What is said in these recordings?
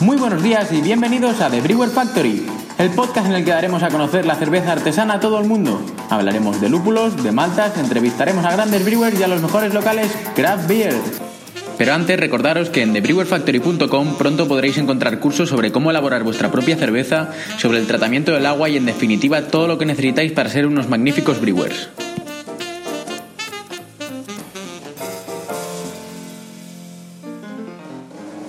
Muy buenos días y bienvenidos a The Brewer Factory, el podcast en el que daremos a conocer la cerveza artesana a todo el mundo. Hablaremos de lúpulos, de maltas, entrevistaremos a grandes brewers y a los mejores locales craft beer. Pero antes recordaros que en thebrewerfactory.com pronto podréis encontrar cursos sobre cómo elaborar vuestra propia cerveza, sobre el tratamiento del agua y en definitiva todo lo que necesitáis para ser unos magníficos brewers.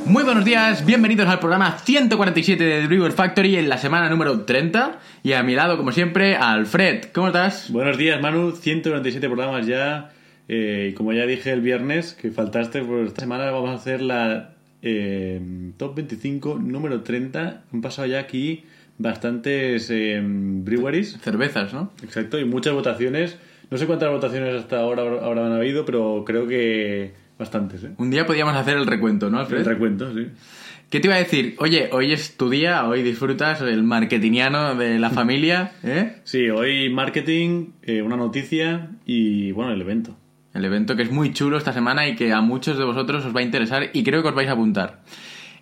Muy buenos días, bienvenidos al programa 147 de The Brewer Factory en la semana número 30 y a mi lado como siempre Alfred, ¿cómo estás? Buenos días Manu, 197 programas ya eh, y como ya dije el viernes que faltaste, pues esta semana vamos a hacer la eh, top 25 número 30. Han pasado ya aquí bastantes eh, breweries. Cervezas, ¿no? Exacto, y muchas votaciones. No sé cuántas votaciones hasta ahora habrán habido, pero creo que bastantes. ¿eh? Un día podríamos hacer el recuento, ¿no, Alfred? El recuento, sí. ¿Qué te iba a decir? Oye, hoy es tu día, hoy disfrutas el marketingiano de la familia, ¿eh? Sí, hoy marketing, eh, una noticia y, bueno, el evento. El evento que es muy chulo esta semana y que a muchos de vosotros os va a interesar y creo que os vais a apuntar.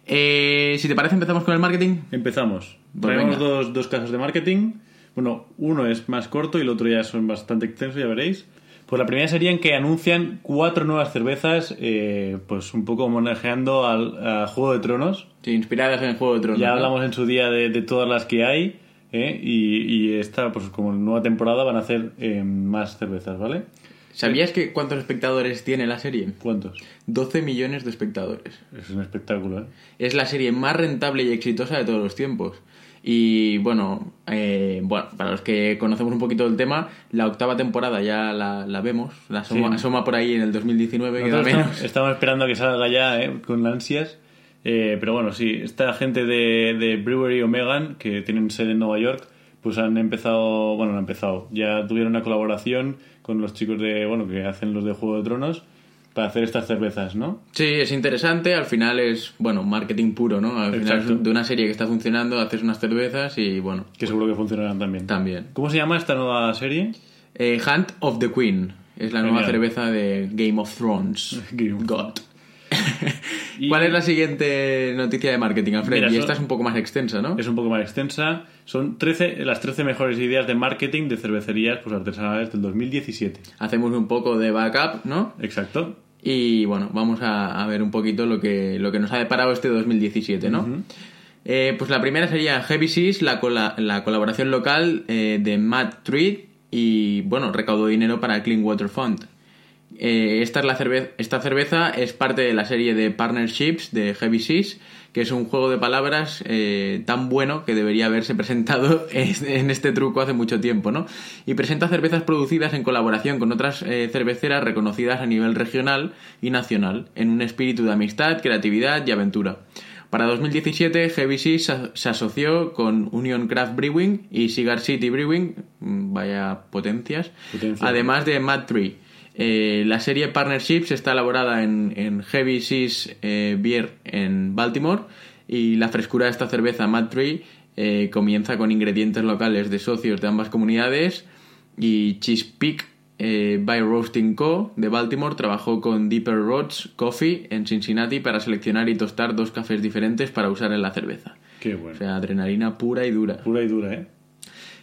Eh, si te parece, empezamos con el marketing. Empezamos. Pues Traemos dos, dos casos de marketing. Bueno, uno es más corto y el otro ya son bastante extensos, ya veréis. Pues la primera sería en que anuncian cuatro nuevas cervezas, eh, pues un poco homenajeando al a Juego de Tronos. Sí, inspiradas en el Juego de Tronos. Ya ¿no? hablamos en su día de, de todas las que hay. ¿eh? Y, y esta, pues como nueva temporada, van a hacer eh, más cervezas, ¿vale? ¿Sabías que cuántos espectadores tiene la serie? ¿Cuántos? 12 millones de espectadores. Es un espectáculo, ¿eh? Es la serie más rentable y exitosa de todos los tiempos. Y bueno, eh, bueno, para los que conocemos un poquito del tema, la octava temporada ya la, la vemos, la asoma, Sí. asoma por ahí en el 2019, que da Nosotros menos. estamos, esperando a que salga ya, ¿eh? con ansias. Eh, pero bueno, sí, esta gente de, de Brewery Omegan, que tienen sede en Nueva York, pues han empezado, bueno, han empezado, ya tuvieron una colaboración con los chicos de, bueno, que hacen los de Juego de Tronos para hacer estas cervezas, ¿no? Sí, es interesante, al final es, bueno, marketing puro, ¿no? Al final Exacto. de una serie que está funcionando, haces unas cervezas y bueno, Que seguro que funcionarán también. también. ¿Cómo se llama esta nueva serie? Eh, Hunt of the Queen es la nueva cerveza de Game of Thrones. Game of God. Y- ¿Cuál es la siguiente noticia de marketing, Alfred? Mira, y son- esta es un poco más extensa, ¿no? Es un poco más extensa. Son 13, las 13 mejores ideas de marketing de cervecerías pues, artesanales del 2017. Hacemos un poco de backup, ¿no? Exacto. Y bueno, vamos a, a ver un poquito lo que, lo que nos ha deparado este 2017, ¿no? Eh, pues la primera sería Heavy Seas, la, cola- la colaboración local eh, de Matt Treat y, bueno, recaudó dinero para Clean Water Fund. Eh, esta, es la cerve- esta cerveza es parte de la serie de Partnerships de Heavy Seas, que es un juego de palabras eh, tan bueno que debería haberse presentado en este truco hace mucho tiempo, ¿no? Y presenta cervezas producidas en colaboración con otras eh, cerveceras reconocidas a nivel regional y nacional, en un espíritu de amistad, creatividad y aventura. Para 2017, Heavy Seas se- se asoció con Union Craft Brewing y Cigar City Brewing, mm, vaya potencias, Potencia. además de Mad Tree. Eh, la serie Partnerships está elaborada en, en Heavy Seas eh, Beer en Baltimore y la frescura de esta cerveza Mad Tree eh, comienza con ingredientes locales de socios de ambas comunidades y Chesapeake eh, by Roasting Co. de Baltimore trabajó con Deeper Roads Coffee en Cincinnati para seleccionar y tostar dos cafés diferentes para usar en la cerveza. Qué bueno. O sea, adrenalina pura y dura. Pura y dura, ¿eh?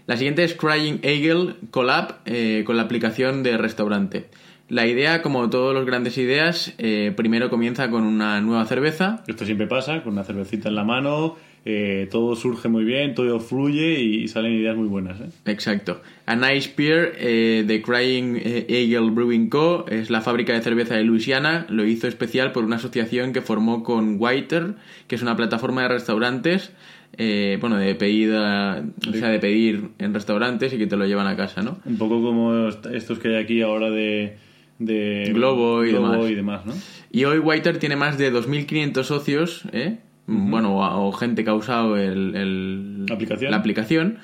La siguiente es Crying Eagle Collab eh, con la aplicación de restaurante. La idea, como todas las grandes ideas, eh, primero comienza con una nueva cerveza. Esto siempre pasa, con una cervecita en la mano, eh, todo surge muy bien, todo fluye y salen ideas muy buenas. ¿eh? Exacto. A Nice Beer de Crying Eagle Brewing Co. es la fábrica de cerveza de Luisiana. Lo hizo especial por una asociación que formó con Whiter, que es una plataforma de restaurantes. Eh, bueno, de pedida, o sea, de pedir en restaurantes y que te lo llevan a casa, ¿no? Un poco como est- estos que hay aquí ahora de... de Globo y demás. y demás, ¿no? Y hoy Whiter tiene más de 2.500 socios, ¿eh? Bueno, o, o gente que ha usado el, el- La aplicación. la aplicación.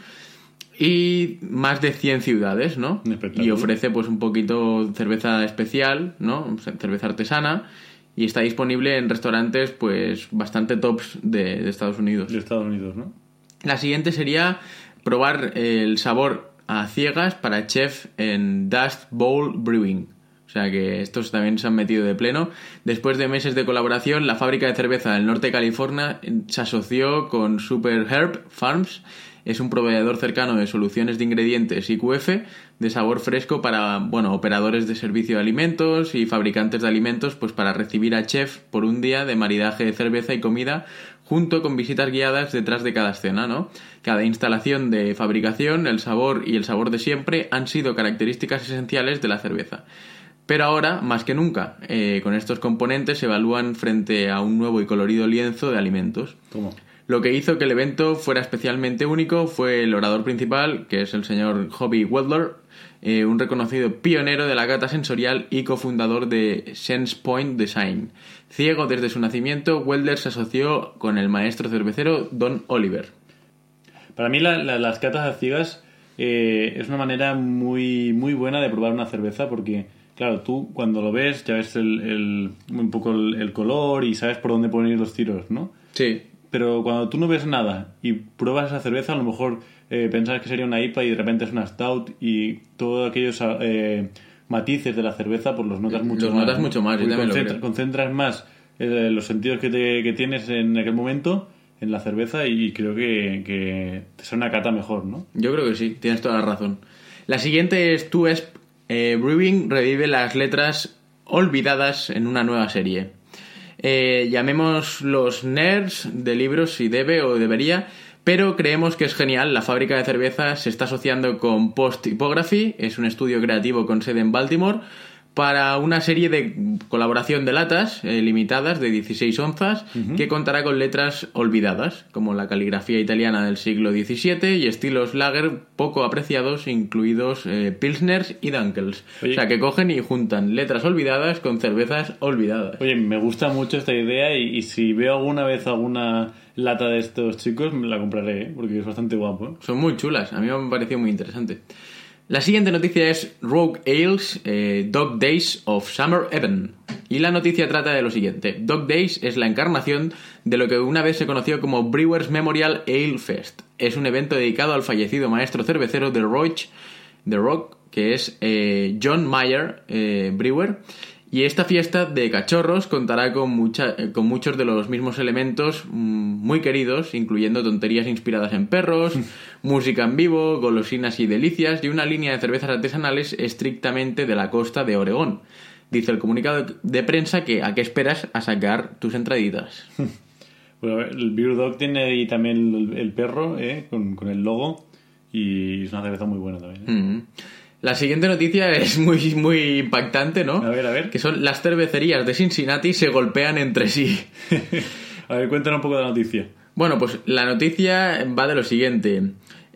Y más de 100 ciudades, ¿no? Y ofrece pues un poquito cerveza especial, ¿no? Cerveza artesana. Y está disponible en restaurantes pues bastante tops de, de Estados Unidos. De Estados Unidos, ¿no? La siguiente sería probar el sabor a ciegas para chef en Dust Bowl Brewing. O sea que estos también se han metido de pleno. Después de meses de colaboración, la fábrica de cerveza del norte de California se asoció con Super Herb Farms. Es un proveedor cercano de soluciones de ingredientes IQF de sabor fresco para, bueno, operadores de servicio de alimentos y fabricantes de alimentos, pues para recibir a chef por un día de maridaje de cerveza y comida junto con visitas guiadas detrás de cada escena, ¿no? Cada instalación de fabricación, el sabor y el sabor de siempre han sido características esenciales de la cerveza. Pero ahora, más que nunca, eh, con estos componentes se evalúan frente a un nuevo y colorido lienzo de alimentos. ¿Cómo? Lo que hizo que el evento fuera especialmente único fue el orador principal, que es el señor Hobby Wedler, eh, un reconocido pionero de la cata sensorial y cofundador de SensePoint Design. Ciego desde su nacimiento, Wedler se asoció con el maestro cervecero Don Oliver. Para mí la- la- las catas a ciegas eh, es una manera muy, muy buena de probar una cerveza porque, claro, tú cuando lo ves ya ves el, el- un poco el, el color y sabes por dónde poner los tiros, ¿no? Sí, Pero cuando tú no ves nada y pruebas esa cerveza, a lo mejor eh, pensabas que sería una IPA y de repente es una Stout y todos aquellos eh, matices de la cerveza pues los notas mucho Los más. notas ¿no? mucho más, yo también lo concentra- creo. concentras más eh, los sentidos que, te- que tienes en aquel momento en la cerveza y creo que, que te sale una cata mejor, ¿no? Yo creo que sí, tienes toda la razón. La siguiente es Tu Esp eh, Brewing revive las letras olvidadas en una nueva serie. Eh, llamemos los nerds de libros si debe o debería, pero creemos que es genial. La fábrica de cerveza se está asociando con Post Typography, es un estudio creativo con sede en Baltimore, para una serie de colaboración de latas eh, limitadas de 16 onzas que contará con letras olvidadas, como la caligrafía italiana del siglo XVII y estilos lager poco apreciados, incluidos eh, Pilsners y Dunkels. Oye. O sea, que cogen y juntan letras olvidadas con cervezas olvidadas. Oye, me gusta mucho esta idea y, y si veo alguna vez alguna lata de estos chicos, me la compraré, ¿eh? porque es bastante guapo. ¿eh? Son muy chulas, a mí me ha parecido muy interesante. La siguiente noticia es Rogue Ales eh, Dog Days of Summer Even. Y la noticia trata de lo siguiente. Dog Days es la encarnación de lo que una vez se conoció como Brewers Memorial Ale Fest. Es un evento dedicado al fallecido maestro cervecero de Roach, de Rock, que es eh, John Mayer eh, Brewer. Y esta fiesta de cachorros contará con, mucha- eh, con muchos de los mismos elementos mm, muy queridos, incluyendo tonterías inspiradas en perros, música en vivo, golosinas y delicias y una línea de cervezas artesanales estrictamente de la costa de Oregón. Dice el comunicado de prensa que a qué esperas a sacar tus entraditas. Bueno, el Beer Dog tiene ahí también el, el perro, ¿eh? con, con el logo, y es una cerveza muy buena también. ¿eh? Mm. La siguiente noticia es muy, muy impactante, ¿no? A ver, a ver. Que son las cervecerías de Cincinnati se golpean entre sí. a ver, cuéntanos un poco de la noticia. Bueno, pues la noticia va de lo siguiente.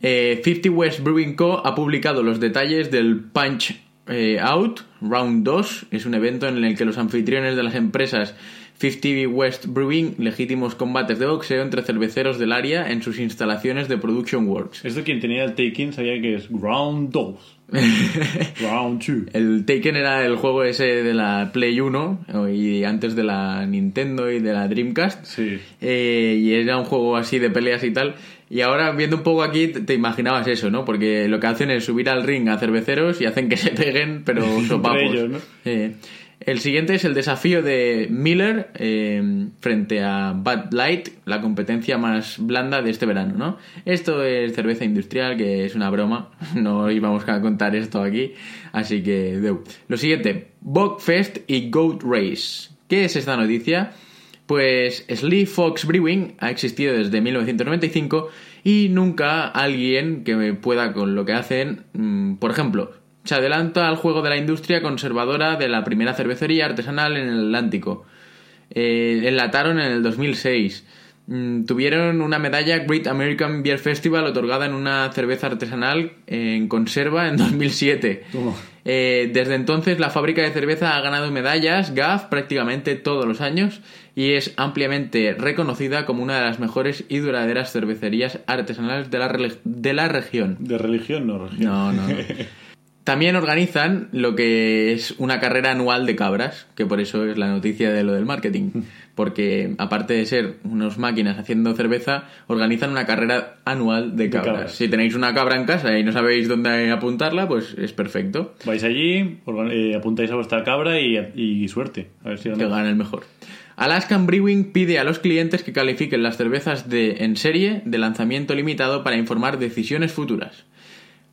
Eh, 50 West Brewing Co. ha publicado los detalles del Punch eh, Out Round 2. Es un evento en el que los anfitriones de las empresas 50 West Brewing, legítimos combates de boxeo entre cerveceros del área en sus instalaciones de Production Works. Esto quien tenía el take-in sabía que es Round 2. Round 2. El Taken era el juego ese de la Play 1 y antes de la Nintendo y de la Dreamcast. Sí. Eh, y era un juego así de peleas y tal. Y ahora viendo un poco aquí te, te imaginabas eso, ¿no? Porque lo que hacen es subir al ring a cerveceros y hacen que se peguen, pero sopapos. ellos, ¿no? Eh, El siguiente es el desafío de Miller eh, frente a Bud Light, la competencia más blanda de este verano, ¿no? Esto es cerveza industrial, que es una broma, no íbamos a contar esto aquí, así que... deu. Lo siguiente, Fest y Goat Race. ¿Qué es esta noticia? Pues Slee Fox Brewing ha existido desde 1995 y nunca alguien que pueda con lo que hacen, mm, por ejemplo, se adelanta al juego de la industria conservadora de la primera cervecería artesanal en el Atlántico. Eh, enlataron en el 2006. Mm, tuvieron una medalla Great American Beer Festival otorgada en una cerveza artesanal en conserva en 2007. Eh, desde entonces la fábrica de cerveza ha ganado medallas GAF prácticamente todos los años y es ampliamente reconocida como una de las mejores y duraderas cervecerías artesanales de la, de la región. De religión, no región. No, no. También organizan lo que es una carrera anual de cabras, que por eso es la noticia de lo del marketing. Porque aparte de ser unas máquinas haciendo cerveza, organizan una carrera anual de cabras. Si tenéis una cabra en casa y no sabéis dónde apuntarla, pues es perfecto. Vais allí, eh, apuntáis a vuestra cabra y, suerte. A ver si que gane el mejor. Alaskan Brewing pide a los clientes que califiquen las cervezas de en serie de lanzamiento limitado para informar decisiones futuras.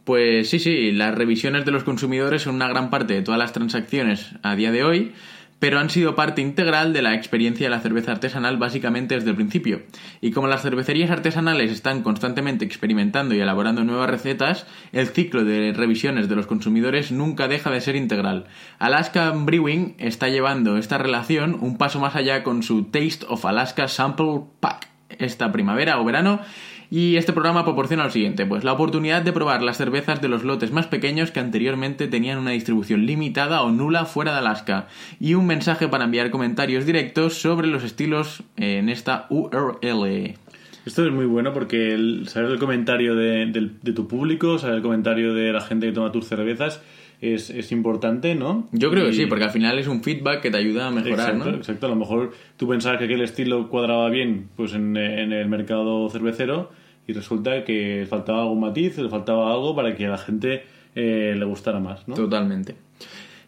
Pues sí, sí, las revisiones de los consumidores son una gran parte de todas las transacciones a día de hoy, pero han sido parte integral de la experiencia de la cerveza artesanal básicamente desde el principio. Y como las cervecerías artesanales están constantemente experimentando y elaborando nuevas recetas, el ciclo de revisiones de los consumidores nunca deja de ser integral. Alaska Brewing está llevando esta relación un paso más allá con su Taste of Alaska Sample Pack esta primavera o verano y este programa proporciona lo siguiente, pues la oportunidad de probar las cervezas de los lotes más pequeños que anteriormente tenían una distribución limitada o nula fuera de Alaska y un mensaje para enviar comentarios directos sobre los estilos en esta URL. Esto es muy bueno porque el, saber el comentario de, tu público, saber el comentario de la gente que toma tus cervezas es, importante, ¿no? Yo creo que sí, porque al final es un feedback que te ayuda a mejorar, exacto, ¿no? Exacto, a lo mejor tú pensabas que aquel estilo cuadraba bien pues en, el mercado cervecero y resulta que faltaba algún matiz, le faltaba algo para que a la gente eh, le gustara más, ¿no? Totalmente.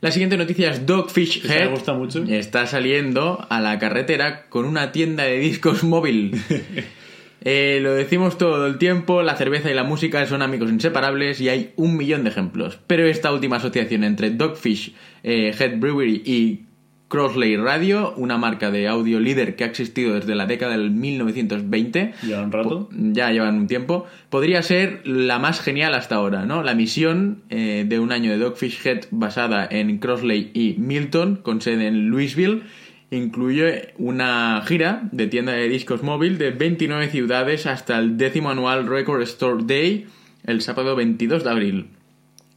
La siguiente noticia es Dogfish Head. Me gusta mucho. Está saliendo a la carretera con una tienda de discos móvil. Eh, lo decimos todo el tiempo, la cerveza y la música son amigos inseparables y hay un millón de ejemplos. Pero esta última asociación entre Dogfish eh, Head Brewery y Crossley Radio, una marca de audio líder que ha existido desde la década del 1920. ¿Ya un rato? Ya llevan un tiempo. Podría ser la más genial hasta ahora, ¿no? La misión eh, de un año de Dogfish Head basada en Crossley y Milton, con sede en Louisville incluye una gira de tienda de discos móvil de 29 ciudades hasta el décimo anual Record Store Day el sábado 22 de abril.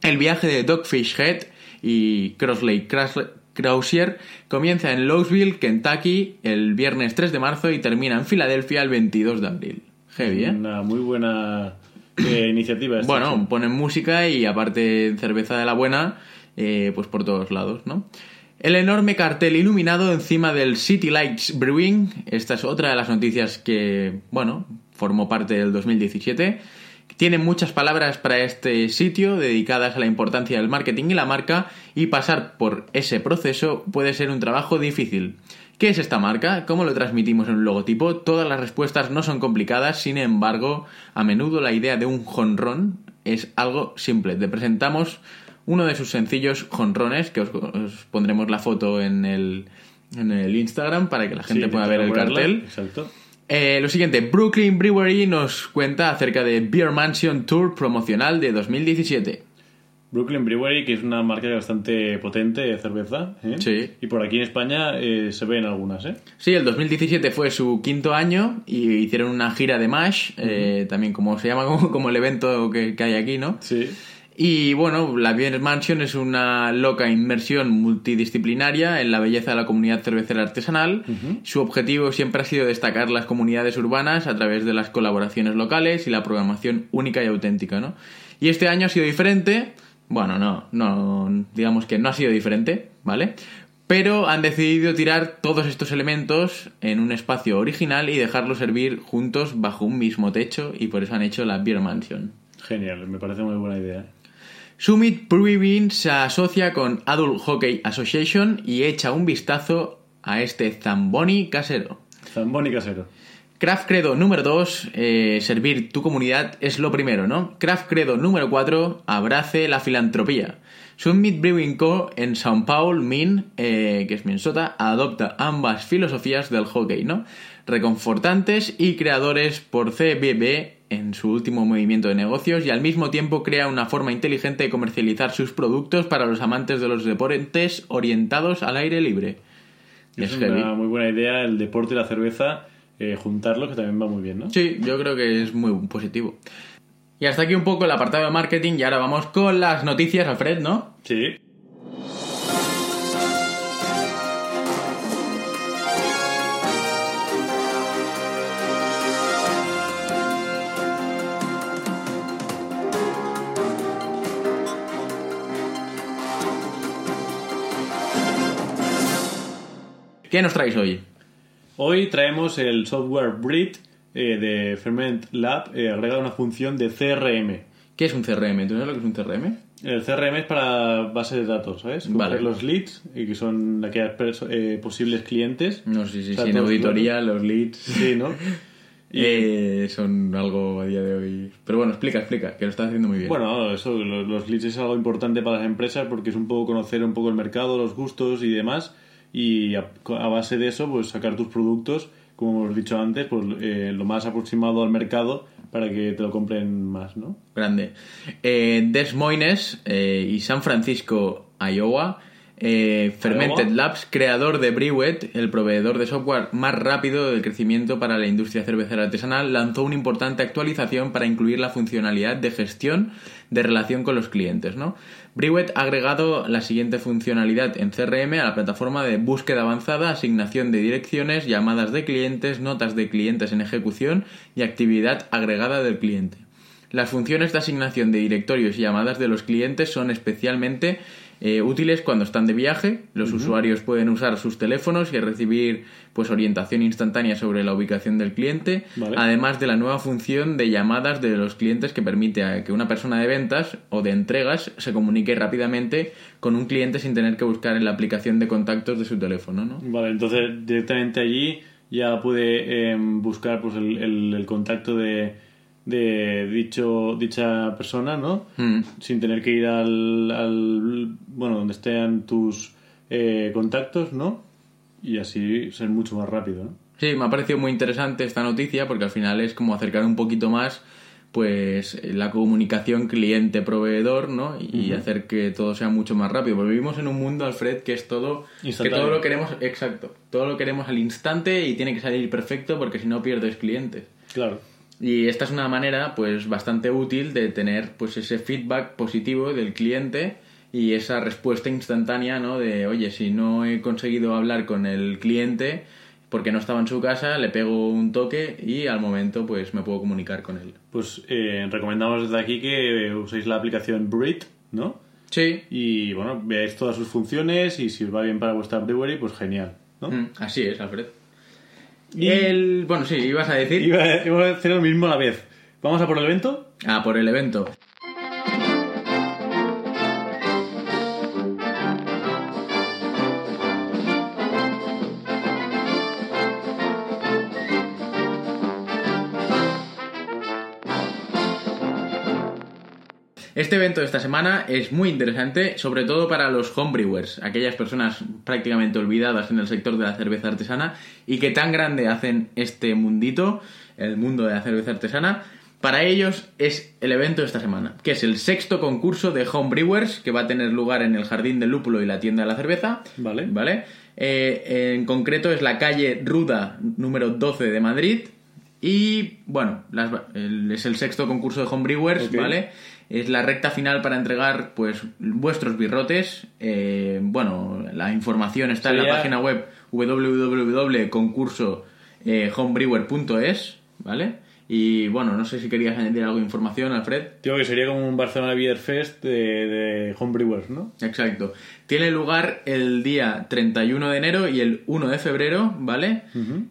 El viaje de Dogfish Head y Crossley Crozier comienza en Louisville, Kentucky, el viernes 3 de marzo y termina en Filadelfia el 22 de abril. Heavy, ¿eh? Una muy buena eh, iniciativa. Esta, bueno, ponen música y aparte cerveza de la buena, eh, pues por todos lados, ¿no? El enorme cartel iluminado encima del City Lights Brewing, esta es otra de las noticias que, bueno, formó parte del 2017. Tiene muchas palabras para este sitio dedicadas a la importancia del marketing y la marca y pasar por ese proceso puede ser un trabajo difícil. ¿Qué es esta marca? ¿Cómo lo transmitimos en un logotipo? Todas las respuestas no son complicadas, sin embargo, a menudo la idea de un jonrón es algo simple. Te presentamos uno de sus sencillos jonrones, que os, pondremos la foto en el, en el Instagram para que la gente pueda ver el cartel. Exacto. Eh, lo siguiente, Brooklyn Brewery nos cuenta acerca de Beer Mansion Tour promocional de 2017. Brooklyn Brewery, que es una marca bastante potente de cerveza. ¿eh? Sí. Y por aquí en España eh, se ven algunas, ¿eh? Sí, el 2017 fue su quinto año y hicieron una gira de MASH, también como se llama como, como el evento que, que, hay aquí, ¿no? Sí. Y bueno, la Beer Mansion es una loca inmersión multidisciplinaria en la belleza de la comunidad cervecera artesanal. Su objetivo siempre ha sido destacar las comunidades urbanas a través de las colaboraciones locales y la programación única y auténtica, ¿no? Y este año ha sido diferente. Bueno, no, no, digamos que no ha sido diferente, ¿vale? Pero han decidido tirar todos estos elementos en un espacio original y dejarlos servir juntos bajo un mismo techo y por eso han hecho la Beer Mansion. Genial, me parece muy buena idea. Summit Brewing se asocia con Adult Hockey Association y echa un vistazo a este Zamboni casero. Zamboni casero. Craft Credo número 2, eh, servir tu comunidad es lo primero, ¿no? Craft Credo número 4, abrace la filantropía. Summit Brewing Co. en São Paulo, Min, eh, que es Minnesota, adopta ambas filosofías del hockey, ¿no? Reconfortantes y creadores por CBB en su último movimiento de negocios y al mismo tiempo crea una forma inteligente de comercializar sus productos para los amantes de los deportes orientados al aire libre. Es, una muy buena idea el deporte y la cerveza, eh, juntarlo, que también va muy bien, ¿no? Sí, yo creo que es muy positivo. Y hasta aquí un poco el apartado de marketing y ahora vamos con las noticias, Alfred, ¿no? Sí. ¿Qué nos traéis hoy? Hoy traemos el software Brit eh, de Ferment Lab eh, agrega una función de CRM. ¿Qué es un CRM? ¿Tú sabes lo que es un CRM? El CRM es para base de datos, ¿sabes? Vale. los leads, y que son aquellos eh, posibles clientes. No, sí, sí, sí. En auditoría, los leads. Sí, ¿no? Y... son algo a día de hoy. Pero bueno, explica, explica, que lo estás haciendo muy bien. Bueno, eso, los leads es algo importante para las empresas porque es un poco conocer un poco el mercado, los gustos y demás y a, base de eso pues sacar tus productos como hemos dicho antes pues eh, lo más aproximado al mercado para que te lo compren más no grande. Eh, Des Moines eh, y San Francisco Iowa eh, Fermented Labs, creador de Brewet, el proveedor de software más rápido del crecimiento para la industria cervecera artesanal, lanzó una importante actualización para incluir la funcionalidad de gestión de relación con los clientes. ¿no? Brewet ha agregado la siguiente funcionalidad en CRM a la plataforma de búsqueda avanzada, asignación de direcciones, llamadas de clientes, notas de clientes en ejecución y actividad agregada del cliente. Las funciones de asignación de directorios y llamadas de los clientes son especialmente eh, útiles cuando están de viaje. Los usuarios pueden usar sus teléfonos y recibir pues orientación instantánea sobre la ubicación del cliente, además de la nueva función de llamadas de los clientes que permite a que una persona de ventas o de entregas se comunique rápidamente con un cliente sin tener que buscar en la aplicación de contactos de su teléfono. ¿no? Vale, entonces directamente allí ya puede em, buscar pues el contacto de de dicho dicha persona, ¿no? Mm. Sin tener que ir al, bueno, donde estén tus eh, contactos, ¿no? Y así ser mucho más rápido, ¿no? Sí, me ha parecido muy interesante esta noticia porque al final es como acercar un poquito más pues la comunicación cliente-proveedor, ¿no? Y hacer que todo sea mucho más rápido. Porque vivimos en un mundo, Alfred, que es todo... Que todo lo queremos... Exacto. Todo lo queremos al instante y tiene que salir perfecto porque si no pierdes clientes. Claro. Y esta es una manera pues bastante útil de tener pues ese feedback positivo del cliente y esa respuesta instantánea, ¿no? De, oye, si no he conseguido hablar con el cliente porque no estaba en su casa, le pego un toque y al momento pues me puedo comunicar con él. Pues eh, recomendamos desde aquí que uséis la aplicación Brit, ¿no? Sí. Y bueno, veáis todas sus funciones y si os va bien para vuestra brewery, pues genial, ¿no? Mm, así es, Alfred. Y el. Bueno, sí, ibas a decir. Iba a, hacer lo mismo a la vez. ¿Vamos a por el evento? Ah, por el evento. Este evento de esta semana es muy interesante, sobre todo para los homebrewers, aquellas personas prácticamente olvidadas en el sector de la cerveza artesana y que tan grande hacen este mundito, el mundo de la cerveza artesana. Para ellos es el evento de esta semana, que es el sexto concurso de homebrewers que va a tener lugar en el Jardín del Lúpulo y la Tienda de la Cerveza. Vale. ¿Vale? Eh, en concreto es la calle Ruda número 12 de Madrid. Y bueno, es el sexto concurso de homebrewers, ¿vale? Es la recta final para entregar pues vuestros birrotes. Eh, bueno, la información está en la página web www.concursohomebrewer.es, ¿vale? Y bueno, no sé si querías añadir algo de información, Alfred. Digo que sería como un Barcelona Beer Fest de, de homebrewers, ¿no? Exacto. Tiene lugar el día 31 de enero y el 1 de febrero, ¿vale?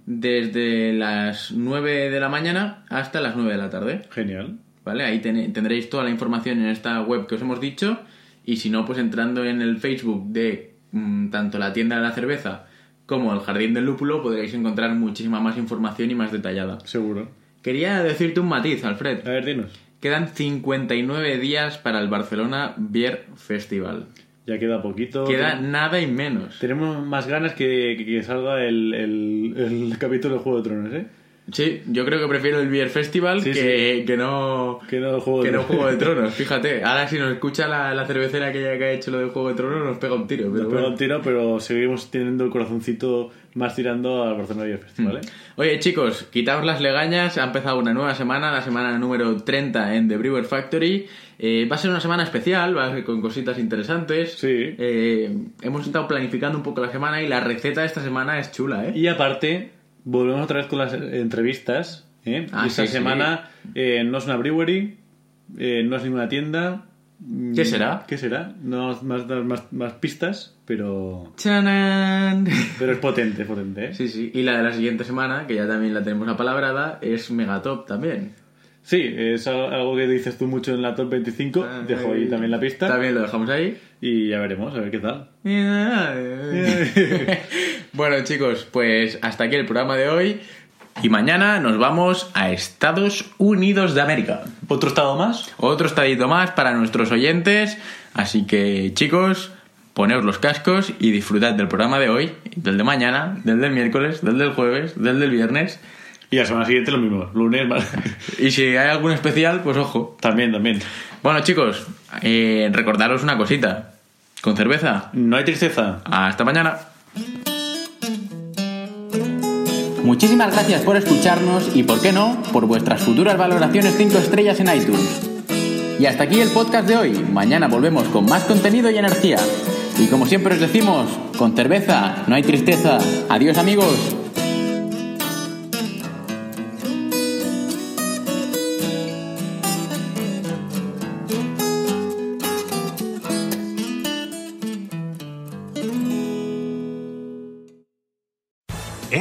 Desde las 9 de la mañana hasta las 9 de la tarde. Genial. ¿Vale? Ahí ten- tendréis toda la información en esta web que os hemos dicho y si no, pues entrando en el Facebook de mm, tanto la tienda de la cerveza como el Jardín del Lúpulo podréis encontrar muchísima más información y más detallada. Seguro. Quería decirte un matiz, Alfred. A ver, dinos. Quedan 59 días para el Barcelona Beer Festival. Ya queda poquito. Queda nada y menos. Tenemos más ganas que, que, que salga el, el, el capítulo de Juego de Tronos, ¿eh? Sí, yo creo que prefiero el Beer Festival Sí, que, que no Que no el Juego que de no Tronos. Juego de Tronos, fíjate. Ahora si nos escucha la, la cervecera que, ya que ha hecho lo del Juego de Tronos nos pega un tiro. Pero Nos pega un tiro, pero seguimos teniendo el corazoncito más tirando al Barcelona Beer Festival, ¿eh? Oye chicos, quitaos las legañas, ha empezado una nueva semana, la semana número 30 en The Brewer Factory. Eh, va a ser una semana especial, va a ser con cositas interesantes. Sí. Eh, hemos estado planificando un poco la semana y la receta de esta semana es chula, ¿eh? Y aparte, volvemos otra vez con las entrevistas. ¿eh? Ah, Esta sí, sí. semana eh, no es una brewery, eh, no es ninguna tienda. Mm, ¿Qué será? ¿Qué será? No más dar más, más pistas, pero, ¡Chanán! pero es potente, es potente. ¿eh? Sí, sí. Y la de la siguiente semana, que ya también la tenemos apalabrada, es Megatop también. Sí, es al- algo que dices tú mucho en la top 25. Dejo ahí también la pista. También lo dejamos ahí. Y ya veremos, a ver qué tal. bueno, chicos, pues hasta aquí el programa de hoy. Y mañana nos vamos a Estados Unidos de América. ¿Otro estado más? Otro estadito más para nuestros oyentes. Así que, chicos, poneos los cascos y disfrutad del programa de hoy, del de mañana, del del miércoles, del del jueves, del del viernes. Y la semana siguiente lo mismo, lunes más. Y si hay algún especial, pues ojo. también, también. Bueno, chicos, eh, recordaros una cosita. Con cerveza. No hay tristeza. Hasta mañana. Muchísimas gracias por escucharnos y, por qué no, por vuestras futuras valoraciones 5 estrellas en iTunes. Y hasta aquí el podcast de hoy. Mañana volvemos con más contenido y energía. Y como siempre os decimos, con cerveza no hay tristeza. Adiós amigos.